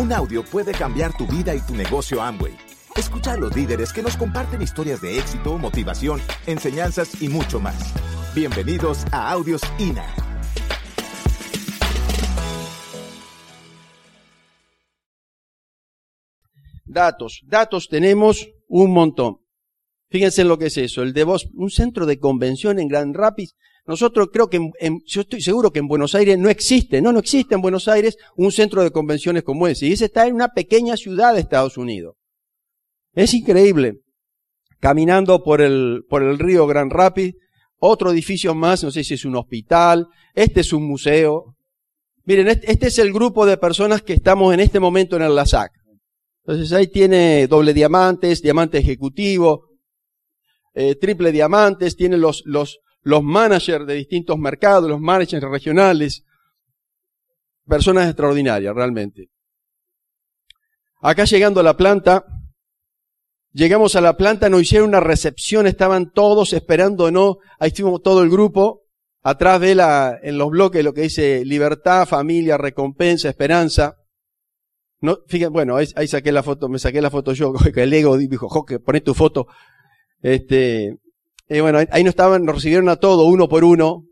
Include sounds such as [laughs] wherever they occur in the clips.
Un audio puede cambiar tu vida y tu negocio Amway. Escucha a los líderes que nos comparten historias de éxito, motivación, enseñanzas y mucho más. Bienvenidos a Audios INA. Datos, datos tenemos un montón. Fíjense en lo que es eso, el de un centro de convención en Grand Rapids. Nosotros creo que, yo estoy seguro que en Buenos Aires no existe, no, no existe en Buenos Aires un centro de convenciones como ese. Y ese está en una pequeña ciudad de Estados Unidos. Es increíble. Caminando por el, por el río Grand Rapids, otro edificio más, no sé si es un hospital, este es un museo. Miren, este, este es el grupo de personas que estamos en este momento en el LASAC. Entonces ahí tiene doble diamantes, diamante ejecutivo, eh, triple diamantes, tiene los, los, los managers de distintos mercados, los managers regionales. Personas extraordinarias, realmente. Acá llegando a la planta, llegamos a la planta, nos hicieron una recepción, estaban todos esperando, ¿no? Ahí estuvimos todo el grupo, atrás de la, en los bloques lo que dice libertad, familia, recompensa, esperanza. No, fíjense, bueno, ahí, saqué la foto, me saqué la foto yo, [laughs] que el ego dijo, Joque, poné tu foto. Este, y bueno, ahí nos estaban, nos recibieron a todos, uno por uno.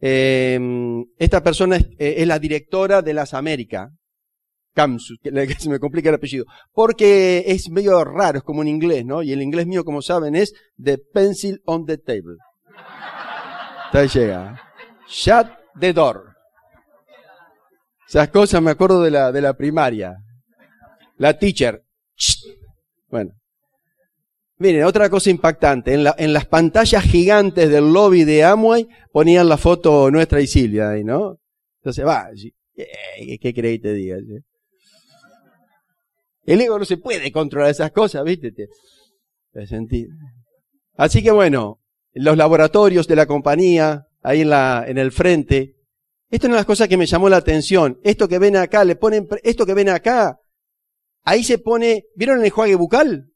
Em, esta persona eh, es, la directora de las Américas. Kamsu, [laughs] que se me complica el apellido. Porque es medio raro, es como en inglés, ¿no? Y el inglés mío, como saben, es The Pencil on the Table. Ahí llega. Shut the door. Esas cosas me acuerdo de la, de la primaria. La teacher. Bueno. Miren, otra cosa impactante. En, la, en las pantallas gigantes del lobby de Amway ponían la foto nuestra y Silvia ahí, ¿no? Entonces, va, eh, ¿qué creí te diga? El ego no se puede controlar esas cosas, ¿viste? Te, Así que bueno, los laboratorios de la compañía, ahí en, la, en el frente, esto es una de las cosas que me llamó la atención. Esto que ven acá, le ponen, esto que ven acá, ahí se pone, ¿vieron el enjuague bucal?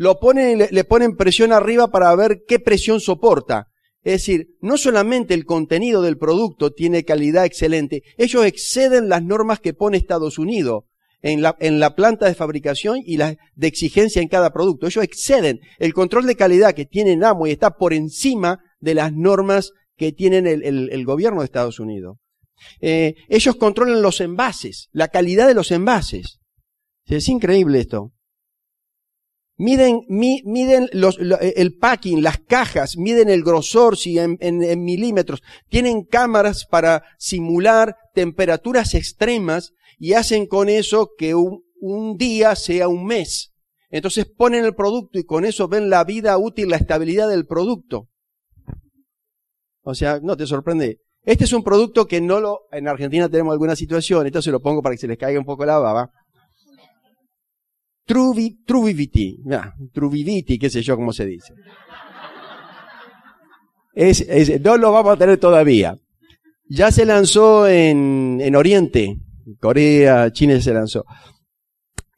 Lo ponen, le, ponen presión arriba para ver qué presión soporta. Es decir, no solamente el contenido del producto tiene calidad excelente, ellos exceden las normas que pone Estados Unidos en la, en la planta de fabricación y la de exigencia en cada producto. Ellos exceden. El control de calidad que tienen y está por encima de las normas que tienen el, el, gobierno de Estados Unidos. Eh, ellos controlan los envases, la calidad de los envases. Es increíble esto. Miden, miden los, el packing, las cajas, miden el grosor si en, en, milímetros. Tienen cámaras para simular temperaturas extremas y hacen con eso que un, un día sea un mes. Entonces ponen el producto y con eso ven la vida útil, la estabilidad del producto. O sea, no te sorprende. Este es un producto que no lo, en Argentina tenemos alguna situación, esto se lo pongo para que se les caiga un poco la baba. Truvi, Truviviti, Truviviti, qué sé yo cómo se dice. Es, no lo vamos a tener todavía. Ya se lanzó en, en Oriente, Corea, China se lanzó.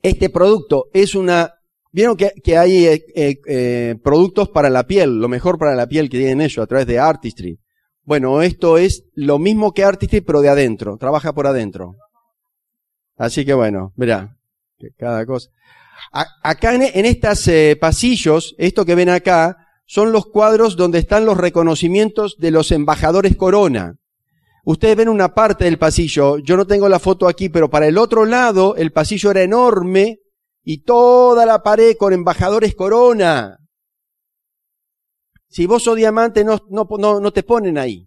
Este producto es una Vieron que, que hay eh, eh, eh, productos para la piel, lo mejor para la piel que tienen ellos a través de Artistry. Bueno, esto es lo mismo que Artistry, pero de adentro, trabaja por adentro. Así que bueno, mirá, cada cosa. acá en, en estos pasillos, esto que ven acá, son los cuadros donde están los reconocimientos de los embajadores Corona. Ustedes ven una parte del pasillo, yo no tengo la foto aquí, pero para el otro lado el pasillo era enorme y toda la pared con embajadores corona. Si vos sos diamante, no, te ponen ahí.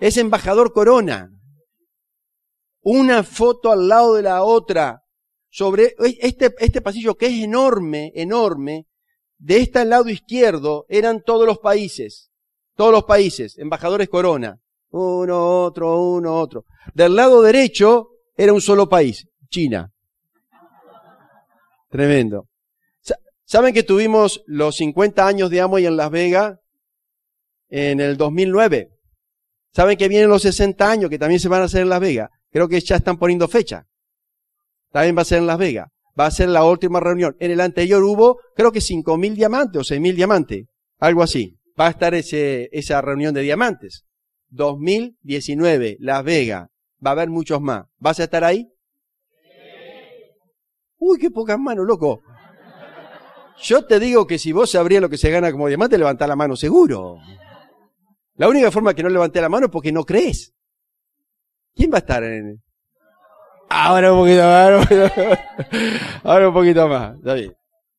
Es embajador corona. Una foto al lado de la otra. Sobre este, este pasillo que es enorme, enorme. De este lado izquierdo eran todos los países. Todos los países. Embajadores corona. Uno, otro, uno, otro. Del lado derecho era un solo país. China. Tremendo. ¿Saben que tuvimos los 50 años de Amway en Las Vegas en el 2009? ¿Saben que vienen los 60 años que también se van a hacer en Las Vegas? Creo que ya están poniendo fecha. También va a ser en Las Vegas. Va a ser la última reunión. En el anterior hubo, creo que 5.000 diamantes o 6.000 diamantes. Algo así. Va a estar ese, esa reunión de diamantes. 2019, Las Vegas. va a haber muchos más. ¿Vas a estar ahí? Uy, qué pocas manos, loco. Yo te digo que si vos sabrías lo que se gana como diamante, levantá la mano seguro. La única forma que no levanté la mano es porque no crees. ¿Quién va a estar en Ahora un poquito más. Ahora un poquito más.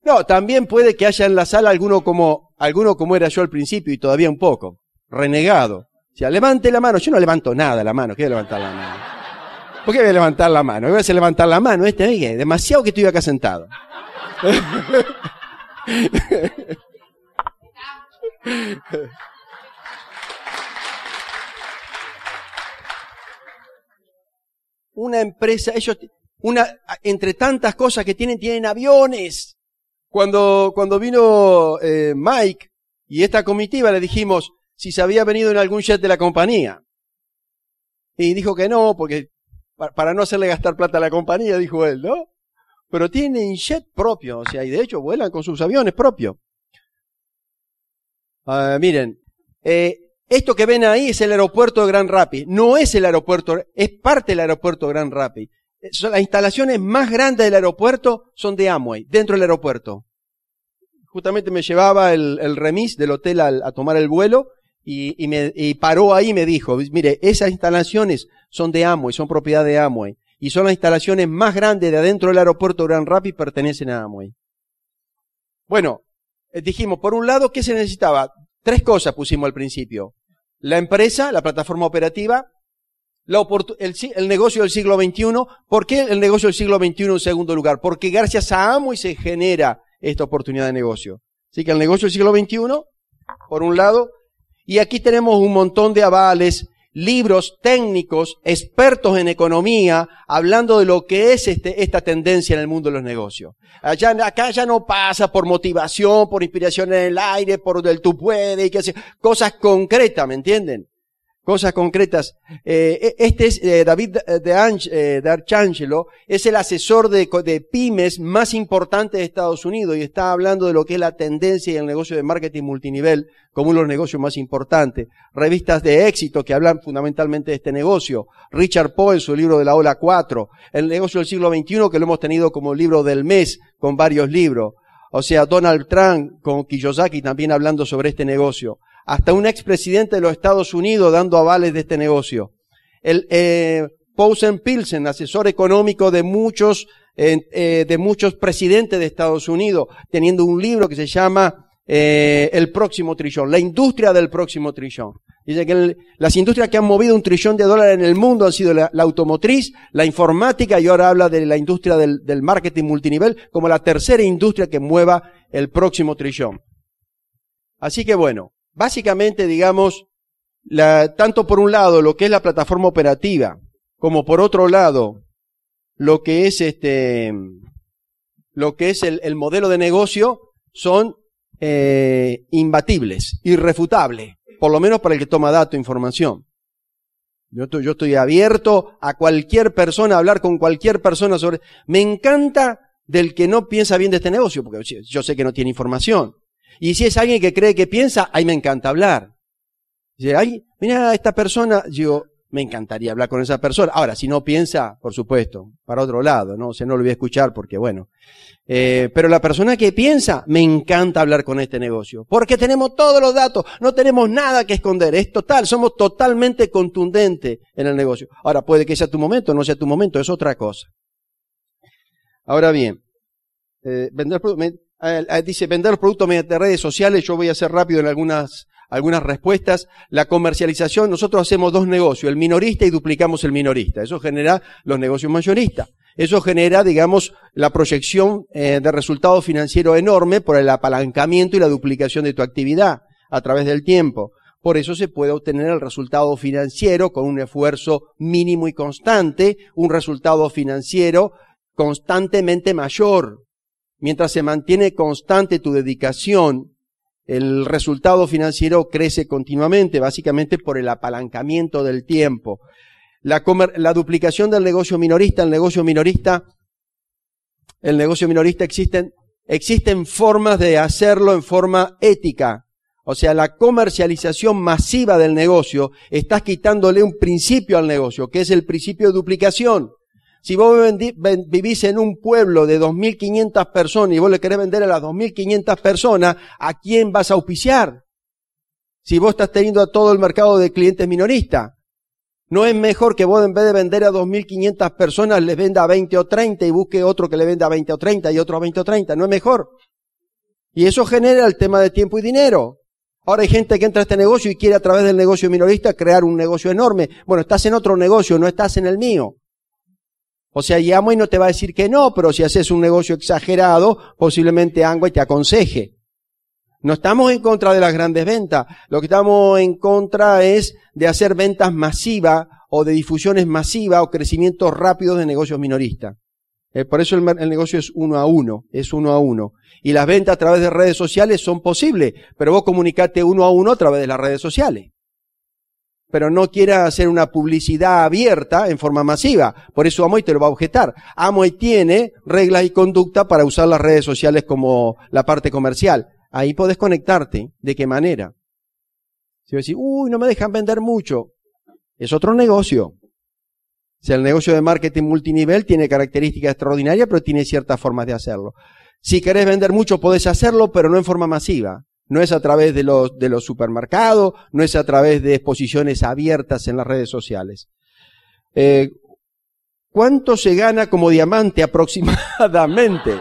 No, también puede que haya en la sala alguno como, alguno como era yo al principio y todavía un poco. Renegado. O sea, levante la mano. Yo no levanto nada la mano. ¿Qué voy a levantar la mano? ¿Por qué voy a levantar la mano? Voy a hacer levantar la mano. Este, demasiado que estoy acá sentado. [laughs] Una empresa, ellos, una, entre tantas cosas que tienen, tienen aviones. Cuando, cuando vino eh, Mike y esta comitiva le dijimos si se había venido en algún jet de la compañía. Y dijo que no, porque para no hacerle gastar plata a la compañía, dijo él, ¿no? Pero tienen jet propio, o sea, y de hecho vuelan con sus aviones propios. Ah, miren, eh, esto que ven ahí es el aeropuerto de Gran Rapids. No es el aeropuerto, es parte del aeropuerto de Gran Rapids. Las instalaciones más grandes del aeropuerto son de Amway, dentro del aeropuerto. Justamente me llevaba el, remis del hotel a tomar el vuelo y, me, paró ahí y me dijo, mire, esas instalaciones son de Amway, son propiedad de Amway. Y son las instalaciones más grandes de adentro del aeropuerto de Gran Rapids pertenecen a Amway. Bueno, eh, dijimos, por un lado, ¿qué se necesitaba? Tres cosas pusimos al principio. La empresa, la plataforma operativa, la el, el, negocio del siglo XXI. ¿Por qué el negocio del siglo XXI en segundo lugar? Porque gracias a Amway se genera esta oportunidad de negocio. Así que el negocio del siglo XXI, por un lado, y aquí tenemos un montón de avales libros técnicos, expertos en economía, hablando de lo que es este, esta tendencia en el mundo de los negocios. Allá, acá ya no pasa por motivación, por inspiración en el aire, por del tú puedes, y que cosas concretas, ¿me entienden? Cosas concretas. Eh, e, este es eh, David eh, de, Archangelo, es el asesor de, de, pymes más importante de Estados Unidos y está hablando de lo que es la tendencia y el negocio de marketing multinivel como uno de los negocios más importantes. Revistas de éxito que hablan fundamentalmente de este negocio. Richard Poe en su libro de la Ola 4. El negocio del siglo XXI que lo hemos tenido como libro del mes con varios libros. O sea, Donald Trump con Kiyosaki también hablando sobre este negocio hasta un expresidente de los Estados Unidos dando avales de este negocio. El eh, Posen Pilsen, asesor económico de muchos, eh, de muchos presidentes de Estados Unidos, teniendo un libro que se llama eh, El próximo trillón, la industria del próximo trillón. Dice que las industrias que han movido un trillón de dólares en el mundo han sido la, automotriz, la informática y ahora habla de la industria del, del marketing multinivel como la tercera industria que mueva el próximo trillón. Así que bueno, Básicamente, digamos, la, tanto por un lado lo que es la plataforma operativa, como por otro lado lo que es este, lo que es el, modelo de negocio, son eh, imbatibles, irrefutables, por lo menos para el que toma dato, información. Yo yo estoy abierto a cualquier persona, a hablar con cualquier persona sobre... Me encanta del que no piensa bien de este negocio, porque yo sé que no tiene información. Y si es alguien que cree que piensa, ahí me encanta hablar. Dice, ay, mira esta persona, yo me encantaría hablar con esa persona. Ahora, si no piensa, por supuesto, para otro lado, ¿no? O sea, no lo voy a escuchar porque, bueno. Eh, pero la persona que piensa, me encanta hablar con este negocio. Porque tenemos todos los datos, no tenemos nada que esconder. Es total, somos totalmente contundentes en el negocio. Ahora, puede que sea tu momento, no sea tu momento, es otra cosa. Ahora bien, eh, vender, eh, dice vender productos mediante redes sociales, yo voy a ser rápido en algunas, algunas respuestas. La comercialización, nosotros hacemos dos negocios, el minorista y duplicamos el minorista. Eso genera los negocios mayoristas. Eso genera, digamos, la proyección eh, de resultado financiero enorme por el apalancamiento y la duplicación de tu actividad a través del tiempo. Por eso se puede obtener el resultado financiero con un esfuerzo mínimo y constante, un resultado financiero constantemente mayor. Mientras se mantiene constante tu dedicación, el resultado financiero crece continuamente, básicamente por el apalancamiento del tiempo. La, la, duplicación del negocio minorista, el negocio minorista, el negocio minorista existen, existen formas de hacerlo en forma ética. o sea, la comercialización masiva del negocio, estás quitándole un principio al negocio, que es el principio de duplicación. Si vos vivís en un pueblo de 2.500 personas y vos le querés vender a las 2.500 personas, ¿a quién vas a auspiciar? Si vos estás teniendo a todo el mercado de clientes minoristas. ¿No es mejor que vos en vez de vender a 2.500 personas les venda a 20 o 30 y busque otro que le venda a 20 o 30 y otro a 20 o 30? ¿No es mejor? Y eso genera el tema de tiempo y dinero. Ahora hay gente que entra a este negocio y quiere a través del negocio minorista crear un negocio enorme. Bueno, estás en otro negocio, no estás en el mío. O sea, y no te va a decir que no, pero si haces un negocio exagerado, posiblemente Amway te aconseje. No estamos en contra de las grandes ventas. Lo que estamos en contra es de hacer ventas masivas o de difusiones masivas o crecimientos rápidos de negocios minoristas. Eh, por eso el, el, negocio es uno a uno, es uno a uno. Y las ventas a través de redes sociales son posibles, pero vos comunicate uno a uno a través de las redes sociales pero no quiere hacer una publicidad abierta en forma masiva. Por eso Amoy te lo va a objetar. Amoy tiene reglas y conducta para usar las redes sociales como la parte comercial. Ahí podés conectarte. ¿De qué manera? Si decís, uy, no me dejan vender mucho. Es otro negocio. O sea, el negocio de marketing multinivel tiene características extraordinarias, pero tiene ciertas formas de hacerlo. Si querés vender mucho, podés hacerlo, pero no en forma masiva. No es a través de los, de los supermercados, no es a través de exposiciones abiertas en las redes sociales. Eh, ¿Cuánto se gana como diamante aproximadamente?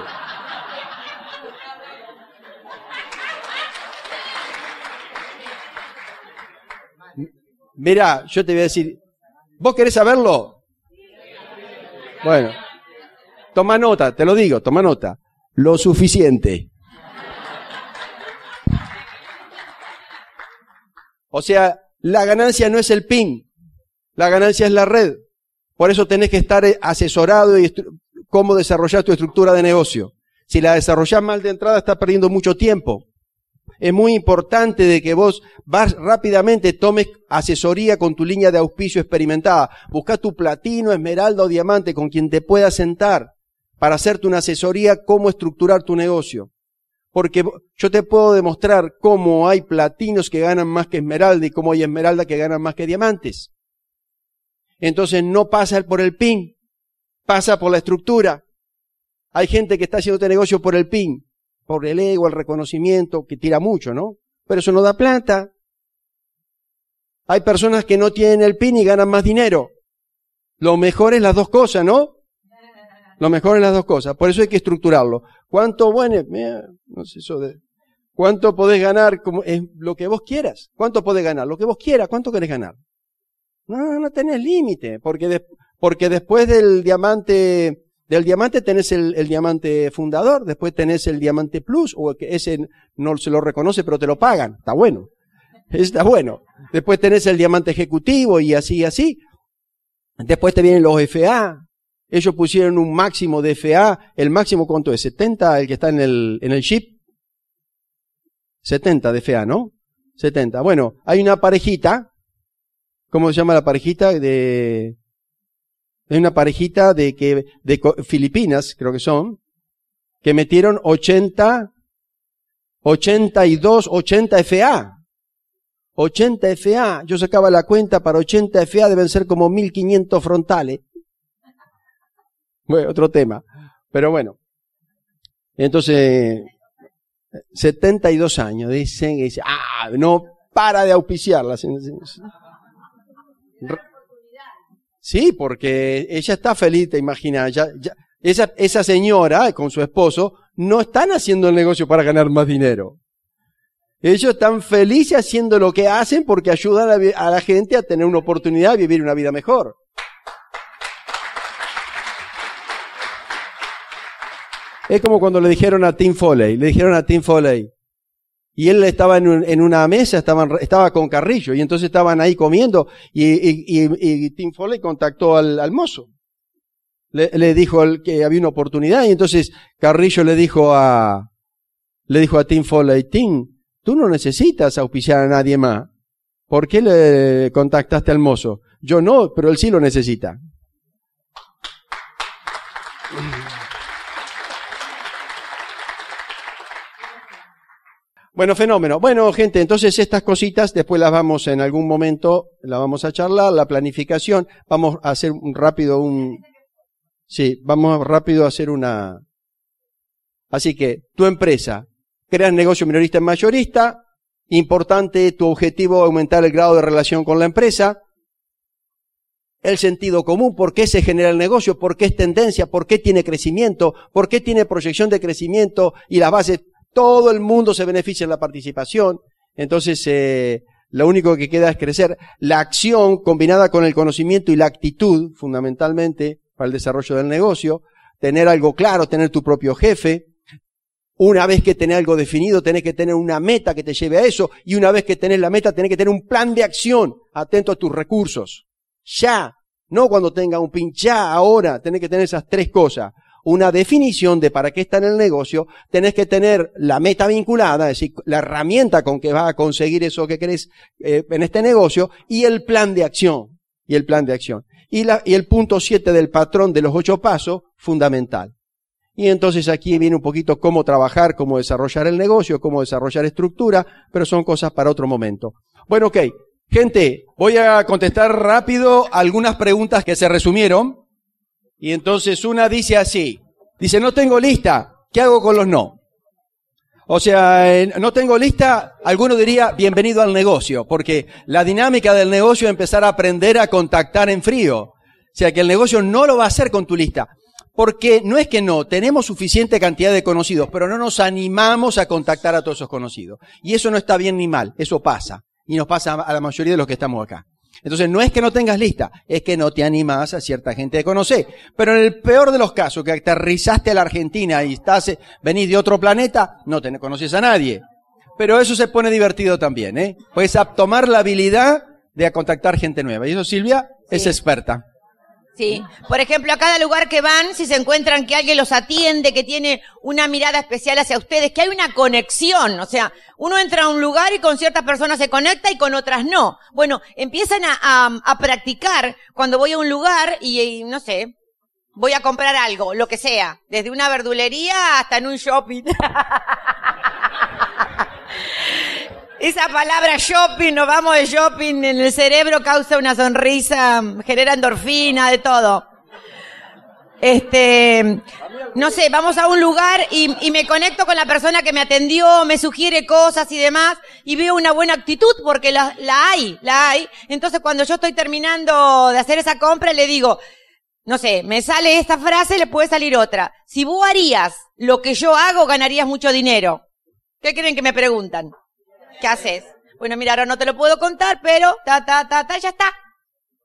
Mira, yo te voy a decir, ¿vos querés saberlo? Bueno, toma nota, te lo digo, toma nota. Lo suficiente. O sea, la ganancia no es el PIN, la ganancia es la red. Por eso tenés que estar eh, asesorado y cómo desarrollar tu estructura de negocio. Si la desarrollás mal de entrada, estás perdiendo mucho tiempo. Es muy importante de que vos vas rápidamente, tomes asesoría con tu línea de auspicio experimentada. Busca tu platino, esmeralda o diamante con quien te puedas sentar para hacerte una asesoría cómo estructurar tu negocio porque yo te puedo demostrar cómo hay platinos que ganan más que esmeralda y cómo hay esmeralda que ganan más que diamantes. Entonces no pasa por el PIN, pasa por la estructura. Hay gente que está haciendo este negocio por el PIN, por el ego, el reconocimiento, que tira mucho, ¿no? Pero eso no da plata. Hay personas que no tienen el PIN y ganan más dinero. Lo mejor es las dos cosas, ¿no? Lo mejor es las dos cosas. Por eso hay que estructurarlo. ¿Cuánto, bueno, no sé eso de, cuánto podés ganar como, es lo que vos quieras? ¿Cuánto podés ganar? Lo que vos quieras, ¿cuánto querés ganar? No, no tenés límite, porque, porque después del diamante, del diamante tenés el, el, diamante fundador, después tenés el diamante plus, o que ese no se lo reconoce, pero te lo pagan. Está bueno. Está bueno. Después tenés el diamante ejecutivo y así y así. Después te vienen los FA, ellos pusieron un máximo de FA. ¿El máximo cuánto es? ¿70 el que está en el, en el chip? 70 de FA, ¿no? 70. Bueno, hay una parejita. ¿Cómo se llama la parejita? De, hay una parejita de que, de Filipinas, creo que son, que metieron 80, 82, 80 FA. 80 FA. Yo sacaba la cuenta para 80 FA deben ser como 1500 frontales. Bueno, otro tema. Pero bueno. Entonces, 72 años, dicen, y dice, ah, no para de auspiciarla. Sí, porque ella está feliz, te imaginas. Ya, ya, esa, esa señora con su esposo no están haciendo el negocio para ganar más dinero. Ellos están felices haciendo lo que hacen porque ayudan a, a la gente a tener una oportunidad de vivir una vida mejor. Es como cuando le dijeron a Tim Foley, le dijeron a Tim Foley, y él estaba en, una mesa, estaba con Carrillo, y entonces estaban ahí comiendo, y, Tim Foley contactó al, mozo. Le, dijo que había una oportunidad, y entonces Carrillo le dijo a, le dijo a Tim Foley, Tim, tú no necesitas auspiciar a nadie más. ¿Por qué le contactaste al mozo? Yo no, pero él sí lo necesita. Bueno, fenómeno. Bueno, gente, entonces estas cositas después las vamos en algún momento, las vamos a charlar, la planificación, vamos a hacer un rápido un, sí, vamos rápido a hacer una, así que tu empresa, creas negocio minorista en mayorista, importante tu objetivo aumentar el grado de relación con la empresa, el sentido común, por qué se genera el negocio, por qué es tendencia, por qué tiene crecimiento, por qué tiene proyección de crecimiento y las bases todo el mundo se beneficia en la participación. Entonces, eh, lo único que queda es crecer. La acción combinada con el conocimiento y la actitud, fundamentalmente, para el desarrollo del negocio. Tener algo claro, tener tu propio jefe. Una vez que tenés algo definido, tenés que tener una meta que te lleve a eso. Y una vez que tenés la meta, tenés que tener un plan de acción atento a tus recursos. Ya. No cuando tenga un pin, ya, ahora. Tenés que tener esas tres cosas una definición de para qué está en el negocio, tenés que tener la meta vinculada, es decir, la herramienta con que vas a conseguir eso que querés eh, en este negocio y el plan de acción. Y el plan de acción. Y, la, y el punto siete del patrón de los ocho pasos, fundamental. Y entonces aquí viene un poquito cómo trabajar, cómo desarrollar el negocio, cómo desarrollar estructura, pero son cosas para otro momento. Bueno, ok. Gente, voy a contestar rápido algunas preguntas que se resumieron. Y entonces una dice así, dice, no tengo lista, ¿qué hago con los no? O sea, no tengo lista, alguno diría, bienvenido al negocio, porque la dinámica del negocio es empezar a aprender a contactar en frío. O sea, que el negocio no lo va a hacer con tu lista. Porque no es que no, tenemos suficiente cantidad de conocidos, pero no nos animamos a contactar a todos esos conocidos. Y eso no está bien ni mal, eso pasa. Y nos pasa a la mayoría de los que estamos acá. Entonces no es que no tengas lista, es que no te animas a cierta gente de conocer. Pero en el peor de los casos, que aterrizaste a la Argentina y estás, eh, venís de otro planeta, no te conoces a nadie. Pero eso se pone divertido también, ¿eh? Puedes tomar la habilidad de contactar gente nueva. Y eso Silvia es experta. Sí. Por ejemplo, a cada lugar que van, si se encuentran que alguien los atiende, que tiene una mirada especial hacia ustedes, que hay una conexión. O sea, uno entra a un lugar y con ciertas personas se conecta y con otras no. Bueno, empiezan a, a, practicar cuando voy a un lugar y, y, no sé, voy a comprar algo, lo que sea. Desde una verdulería hasta en un shopping. [laughs] Esa palabra shopping, nos vamos de shopping en el cerebro causa una sonrisa, genera endorfina, de todo. Este, no sé, vamos a un lugar y, me conecto con la persona que me atendió, me sugiere cosas y demás, y veo una buena actitud porque la, la hay, la hay. Entonces cuando yo estoy terminando de hacer esa compra, le digo, no sé, me sale esta frase, le puede salir otra. Si vos harías lo que yo hago, ganarías mucho dinero. ¿Qué creen que me preguntan? ¿Qué haces? Bueno, mira, ahora no te lo puedo contar, pero ta, ta, ta, ta, ya está.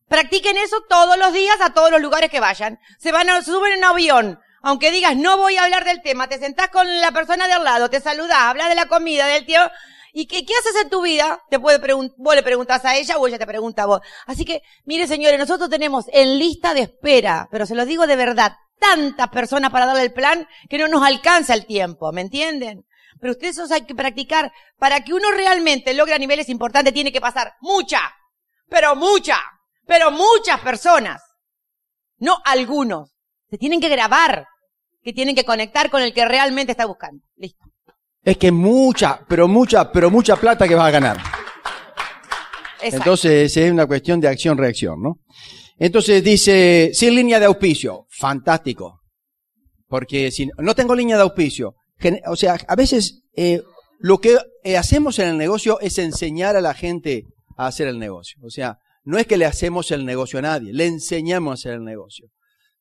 Practiquen eso todos los días a todos los lugares que vayan. Se van a, suben en avión. Aunque digas, no voy a hablar del tema, te sentás con la persona de al lado, te saludás, hablas de la comida, del tío, ¿Y qué, qué, haces en tu vida? Te puede vos le preguntas a ella o ella te pregunta a vos. Así que, mire señores, nosotros tenemos en lista de espera, pero se lo digo de verdad, tantas personas para darle el plan que no nos alcanza el tiempo, ¿me entienden? Pero ustedes eso hay que practicar. Para que uno realmente logre niveles importantes tiene que pasar mucha, pero mucha, pero muchas personas. No algunos. Se tienen que grabar, que tienen que conectar con el que realmente está buscando. Listo. Es que mucha, pero mucha, pero mucha plata que vas a ganar. Exacto. Entonces es una cuestión de acción-reacción, ¿no? Entonces dice, sin línea de auspicio, fantástico. Porque si no tengo línea de auspicio, o sea, a veces eh, lo que eh, hacemos en el negocio es enseñar a la gente a hacer el negocio. O sea, no es que le hacemos el negocio a nadie, le enseñamos a hacer el negocio.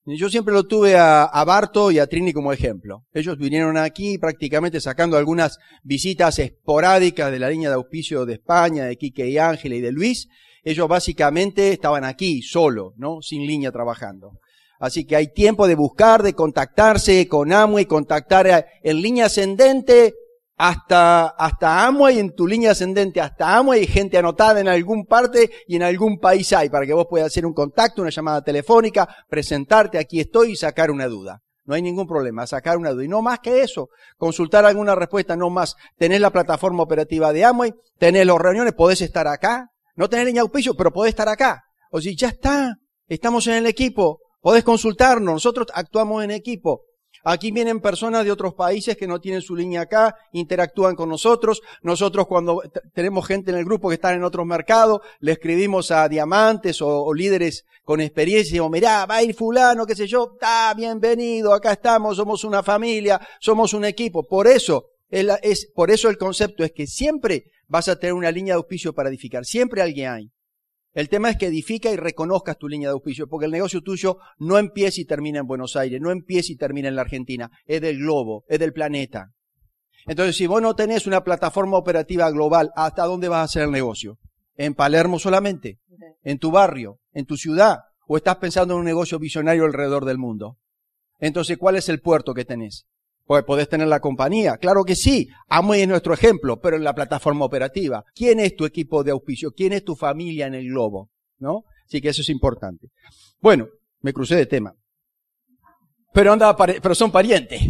Yo siempre lo tuve a, a, Barto y a Trini como ejemplo. Ellos vinieron aquí prácticamente sacando algunas visitas esporádicas de la línea de auspicio de España, de Quique y Ángela y de Luis. Ellos básicamente estaban aquí, solo, ¿no? Sin línea trabajando. Así que hay tiempo de buscar, de contactarse con Amway, contactar en línea ascendente hasta, hasta Amway, en tu línea ascendente hasta Amway, hay gente anotada en algún parte y en algún país hay, para que vos puedas hacer un contacto, una llamada telefónica, presentarte, aquí estoy y sacar una duda. No hay ningún problema, sacar una duda. Y no más que eso, consultar alguna respuesta, no más. Tenés la plataforma operativa de Amway, tenés las reuniones, podés estar acá. No tenés línea auspicio, pero podés estar acá. O si ya está, estamos en el equipo, Podés consultarnos, nosotros actuamos en equipo. Aquí vienen personas de otros países que no tienen su línea acá, interactúan con nosotros. Nosotros cuando tenemos gente en el grupo que están en otros mercados, le escribimos a diamantes o, líderes con experiencia decimos, mirá, va a ir fulano, qué sé yo, está bienvenido, acá estamos, somos una familia, somos un equipo. Por eso, es, por eso el concepto es que siempre vas a tener una línea de auspicio para edificar. Siempre alguien hay. El tema es que edifica y reconozcas tu línea de auspicio, porque el negocio tuyo no empieza y termina en Buenos Aires, no empieza y termina en la Argentina, es del globo, es del planeta. Entonces, si vos no tenés una plataforma operativa global, ¿hasta dónde vas a hacer el negocio? ¿En Palermo solamente? ¿En tu barrio? ¿En tu ciudad? ¿O estás pensando en un negocio visionario alrededor del mundo? Entonces, ¿cuál es el puerto que tenés? Pues podés tener la compañía. Claro que sí. Amway es nuestro ejemplo, pero en la plataforma operativa. ¿Quién es tu equipo de auspicio? ¿Quién es tu familia en el globo? ¿No? Así que eso es importante. Bueno, me crucé de tema. Pero anda, pero son parientes.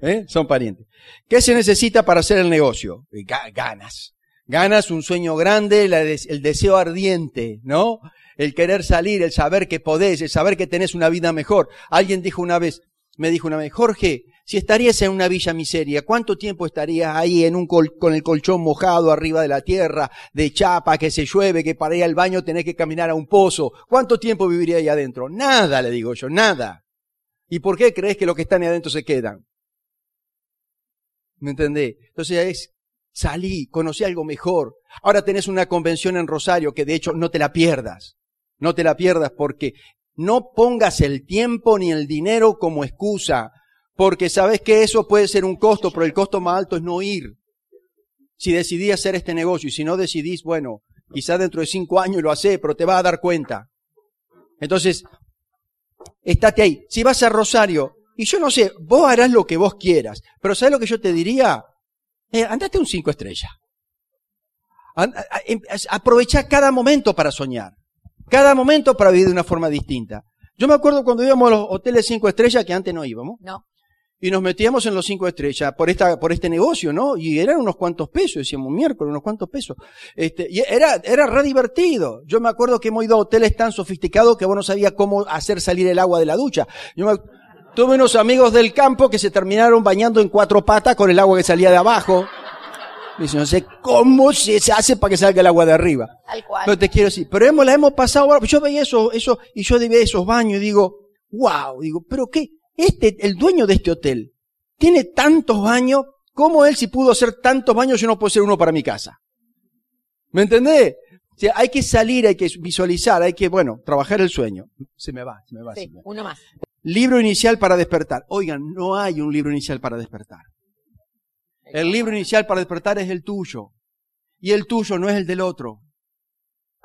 ¿Eh? Son parientes. ¿Qué se necesita para hacer el negocio? ganas. Ganas, un sueño grande, el deseo ardiente, ¿no? El querer salir, el saber que podés, el saber que tenés una vida mejor. Alguien dijo una vez, me dijo una vez, Jorge, si estarías en una villa miseria, ¿cuánto tiempo estarías ahí en un con el colchón mojado arriba de la tierra, de chapa, que se llueve, que para ir al baño tenés que caminar a un pozo? ¿Cuánto tiempo viviría ahí adentro? Nada, le digo yo, nada. ¿Y por qué crees que los que están ahí adentro se quedan? ¿Me entendés? Entonces es, salí, conocí algo mejor. Ahora tenés una convención en Rosario que de hecho no te la pierdas. No te la pierdas porque no pongas el tiempo ni el dinero como excusa porque sabes que eso puede ser un costo, pero el costo más alto es no ir. Si decidí hacer este negocio y si no decidís, bueno, quizás dentro de cinco años lo hace, pero te vas a dar cuenta. Entonces, estate ahí. Si vas a Rosario, y yo no sé, vos harás lo que vos quieras, pero ¿sabes lo que yo te diría? Eh, andate un cinco estrellas. Em, aprovecha cada momento para soñar. Cada momento para vivir de una forma distinta. Yo me acuerdo cuando íbamos a los hoteles cinco estrellas que antes no íbamos. No y nos metíamos en los cinco estrellas por esta, por este negocio, ¿no? Y eran unos cuantos pesos, decíamos miércoles, unos cuantos pesos. Este, y era, era re divertido. Yo me acuerdo que hemos ido a hoteles tan sofisticados que vos no sabías cómo hacer salir el agua de la ducha. Yo me, tuve unos amigos del campo que se terminaron bañando en cuatro patas con el agua que salía de abajo. Dice, no sé cómo se hace para que salga el agua de arriba. Tal cual. Pero te quiero decir, pero hemos, la hemos pasado, yo veía eso, eso, y yo veía esos baños y digo, wow, digo, pero qué, este, el dueño de este hotel, tiene tantos baños, ¿cómo él si pudo hacer tantos baños, yo no puedo hacer uno para mi casa? ¿Me entendés? hay que salir, hay que visualizar, hay que, bueno, trabajar el sueño. Se me va, se me va. Sí, uno más. Libro inicial para despertar. Oigan, no hay un libro inicial para despertar. El libro inicial para despertar es el tuyo. Y el tuyo no es el del otro.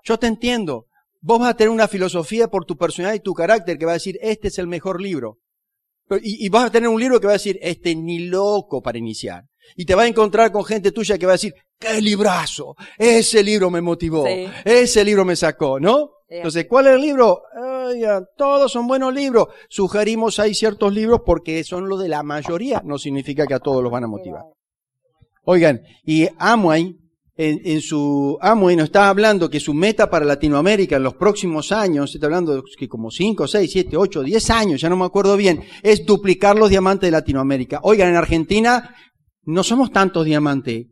Yo te entiendo. Vos vas a tener una filosofía por tu personalidad y tu carácter que va a decir, este es el mejor libro. Y, vas a tener un libro que va a decir, este ni loco para iniciar. Y te vas a encontrar con gente tuya que va a decir, qué librazo, ese libro me motivó, ese libro me sacó, ¿no? Entonces, ¿cuál es el libro? todos son buenos libros. Sugerimos ahí ciertos libros porque son los de la mayoría, no significa que a todos los van a motivar. Oigan, y Amway en, su amo y nos está hablando que su meta para Latinoamérica en los próximos años, está hablando de que como 5, 6, 7, 8, 10 años, ya no me acuerdo bien, es duplicar los diamantes de Latinoamérica. Oigan, en Argentina no somos tantos diamantes.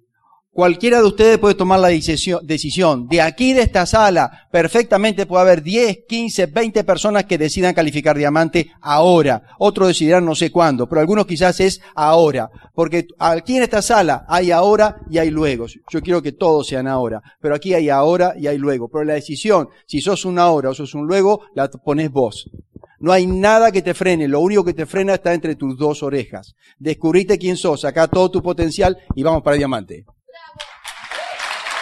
Cualquiera de ustedes puede tomar la decisión. De aquí, de esta sala, perfectamente puede haber 10, 15, 20 personas que decidan calificar diamante ahora. Otros decidirán no sé cuándo, pero algunos quizás es ahora. Porque aquí en esta sala hay ahora y hay luego. Yo quiero que todos sean ahora. Pero aquí hay ahora y hay luego. Pero la decisión, si sos un ahora o sos un luego, la pones vos. No hay nada que te frene, lo único que te frena está entre tus dos orejas. Descubrite quién sos, acá todo tu potencial y vamos para diamante.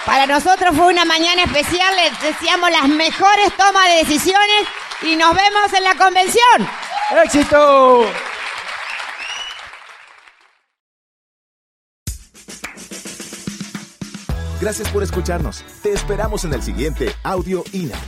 Para nosotros fue una mañana especial, les deseamos las mejores tomas de decisiones y nos vemos en la convención. ¡Éxito! Gracias por escucharnos. Te esperamos en el siguiente Audio INA.